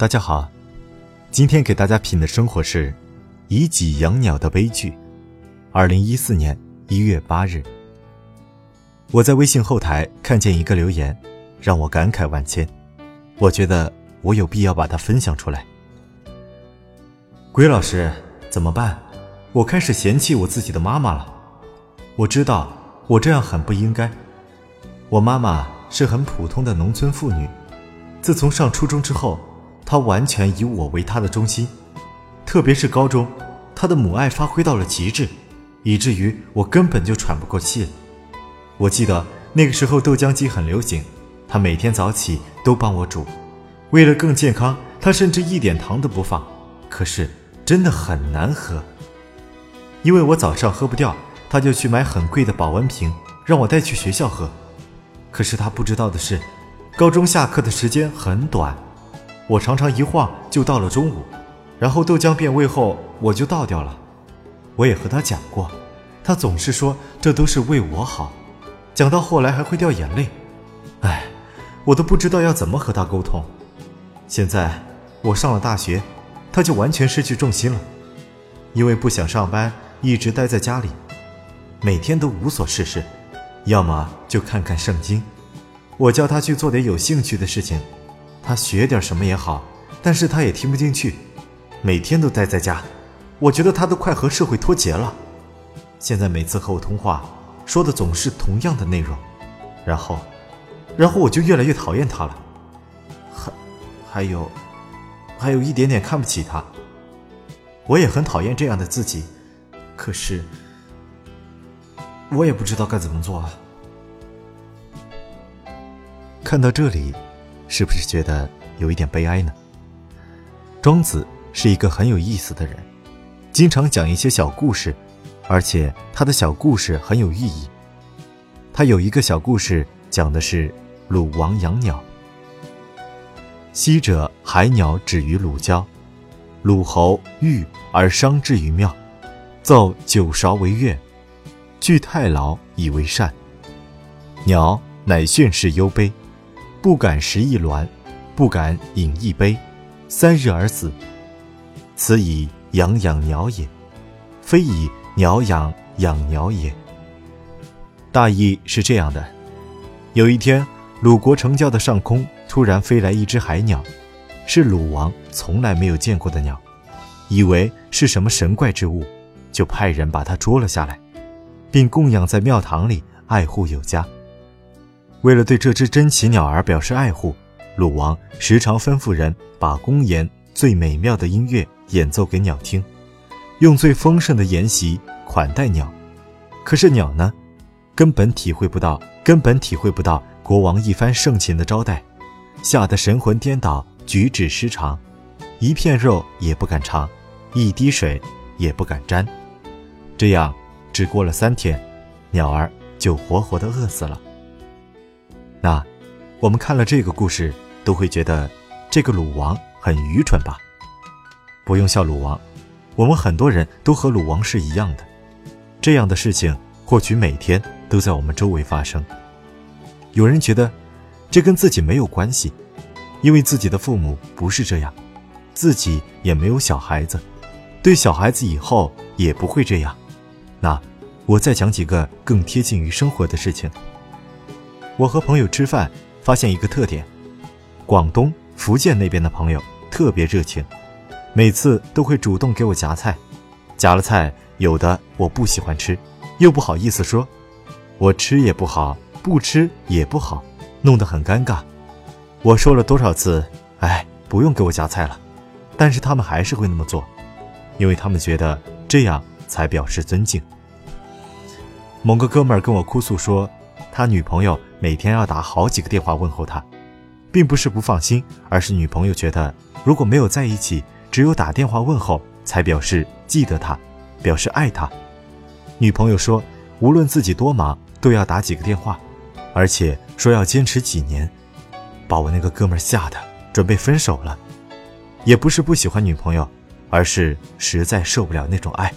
大家好，今天给大家品的生活是以己养鸟的悲剧。二零一四年一月八日，我在微信后台看见一个留言，让我感慨万千。我觉得我有必要把它分享出来。鬼老师，怎么办？我开始嫌弃我自己的妈妈了。我知道我这样很不应该。我妈妈是很普通的农村妇女，自从上初中之后。他完全以我为他的中心，特别是高中，他的母爱发挥到了极致，以至于我根本就喘不过气。我记得那个时候豆浆机很流行，他每天早起都帮我煮，为了更健康，他甚至一点糖都不放。可是真的很难喝，因为我早上喝不掉，他就去买很贵的保温瓶让我带去学校喝。可是他不知道的是，高中下课的时间很短。我常常一晃就到了中午，然后豆浆变味后我就倒掉了。我也和他讲过，他总是说这都是为我好，讲到后来还会掉眼泪。唉，我都不知道要怎么和他沟通。现在我上了大学，他就完全失去重心了，因为不想上班，一直待在家里，每天都无所事事，要么就看看圣经。我叫他去做点有兴趣的事情。他学点什么也好，但是他也听不进去，每天都待在家，我觉得他都快和社会脱节了。现在每次和我通话，说的总是同样的内容，然后，然后我就越来越讨厌他了。还，还有，还有一点点看不起他。我也很讨厌这样的自己，可是，我也不知道该怎么做啊。看到这里。是不是觉得有一点悲哀呢？庄子是一个很有意思的人，经常讲一些小故事，而且他的小故事很有寓意。他有一个小故事，讲的是鲁王养鸟。昔者海鸟止于鲁郊，鲁侯遇而伤之于庙，奏九韶为乐，具太牢以为善。鸟乃训示忧悲。不敢食一卵，不敢饮一杯，三日而死。此以养养鸟也，非以鸟养养鸟也。大意是这样的：有一天，鲁国城郊的上空突然飞来一只海鸟，是鲁王从来没有见过的鸟，以为是什么神怪之物，就派人把它捉了下来，并供养在庙堂里，爱护有加。为了对这只珍奇鸟儿表示爱护，鲁王时常吩咐人把公演最美妙的音乐演奏给鸟听，用最丰盛的筵席款待鸟。可是鸟呢，根本体会不到，根本体会不到国王一番盛情的招待，吓得神魂颠倒，举止失常，一片肉也不敢尝，一滴水也不敢沾。这样，只过了三天，鸟儿就活活的饿死了。那，我们看了这个故事，都会觉得这个鲁王很愚蠢吧？不用笑鲁王，我们很多人都和鲁王是一样的。这样的事情或许每天都在我们周围发生。有人觉得这跟自己没有关系，因为自己的父母不是这样，自己也没有小孩子，对小孩子以后也不会这样。那，我再讲几个更贴近于生活的事情。我和朋友吃饭，发现一个特点：广东、福建那边的朋友特别热情，每次都会主动给我夹菜。夹了菜，有的我不喜欢吃，又不好意思说，我吃也不好，不吃也不好，弄得很尴尬。我说了多少次，哎，不用给我夹菜了，但是他们还是会那么做，因为他们觉得这样才表示尊敬。某个哥们儿跟我哭诉说。他女朋友每天要打好几个电话问候他，并不是不放心，而是女朋友觉得如果没有在一起，只有打电话问候才表示记得他，表示爱他。女朋友说，无论自己多忙，都要打几个电话，而且说要坚持几年，把我那个哥们吓得准备分手了。也不是不喜欢女朋友，而是实在受不了那种爱。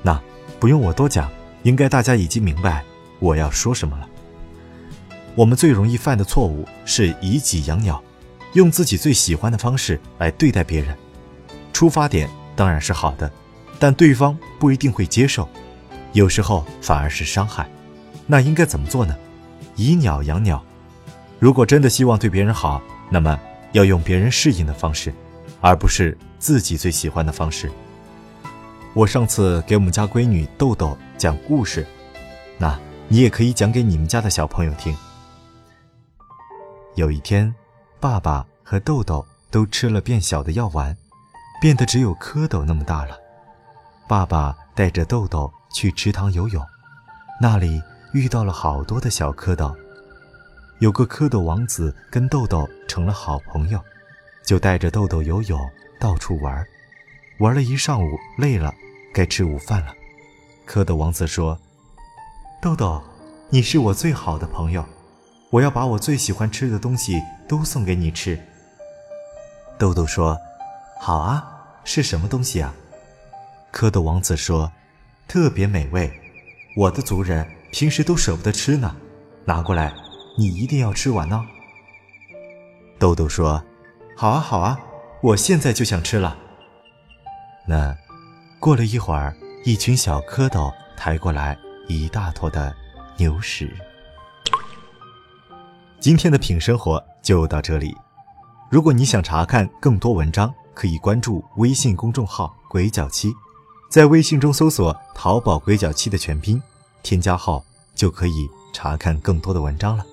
那不用我多讲，应该大家已经明白。我要说什么了？我们最容易犯的错误是以己养鸟，用自己最喜欢的方式来对待别人。出发点当然是好的，但对方不一定会接受，有时候反而是伤害。那应该怎么做呢？以鸟养鸟。如果真的希望对别人好，那么要用别人适应的方式，而不是自己最喜欢的方式。我上次给我们家闺女豆豆讲故事，那你也可以讲给你们家的小朋友听。有一天，爸爸和豆豆都吃了变小的药丸，变得只有蝌蚪那么大了。爸爸带着豆豆去池塘游泳，那里遇到了好多的小蝌蚪。有个蝌蚪王子跟豆豆成了好朋友，就带着豆豆游泳，到处玩。玩了一上午，累了，该吃午饭了。蝌蚪王子说：“豆豆，你是我最好的朋友。”我要把我最喜欢吃的东西都送给你吃。豆豆说：“好啊，是什么东西啊？”蝌蚪王子说：“特别美味，我的族人平时都舍不得吃呢，拿过来，你一定要吃完哦。”豆豆说：“好啊，好啊，我现在就想吃了。”那，过了一会儿，一群小蝌蚪抬过来一大坨的牛屎。今天的品生活就到这里。如果你想查看更多文章，可以关注微信公众号“鬼脚七”，在微信中搜索“淘宝鬼脚七”的全拼，添加号就可以查看更多的文章了。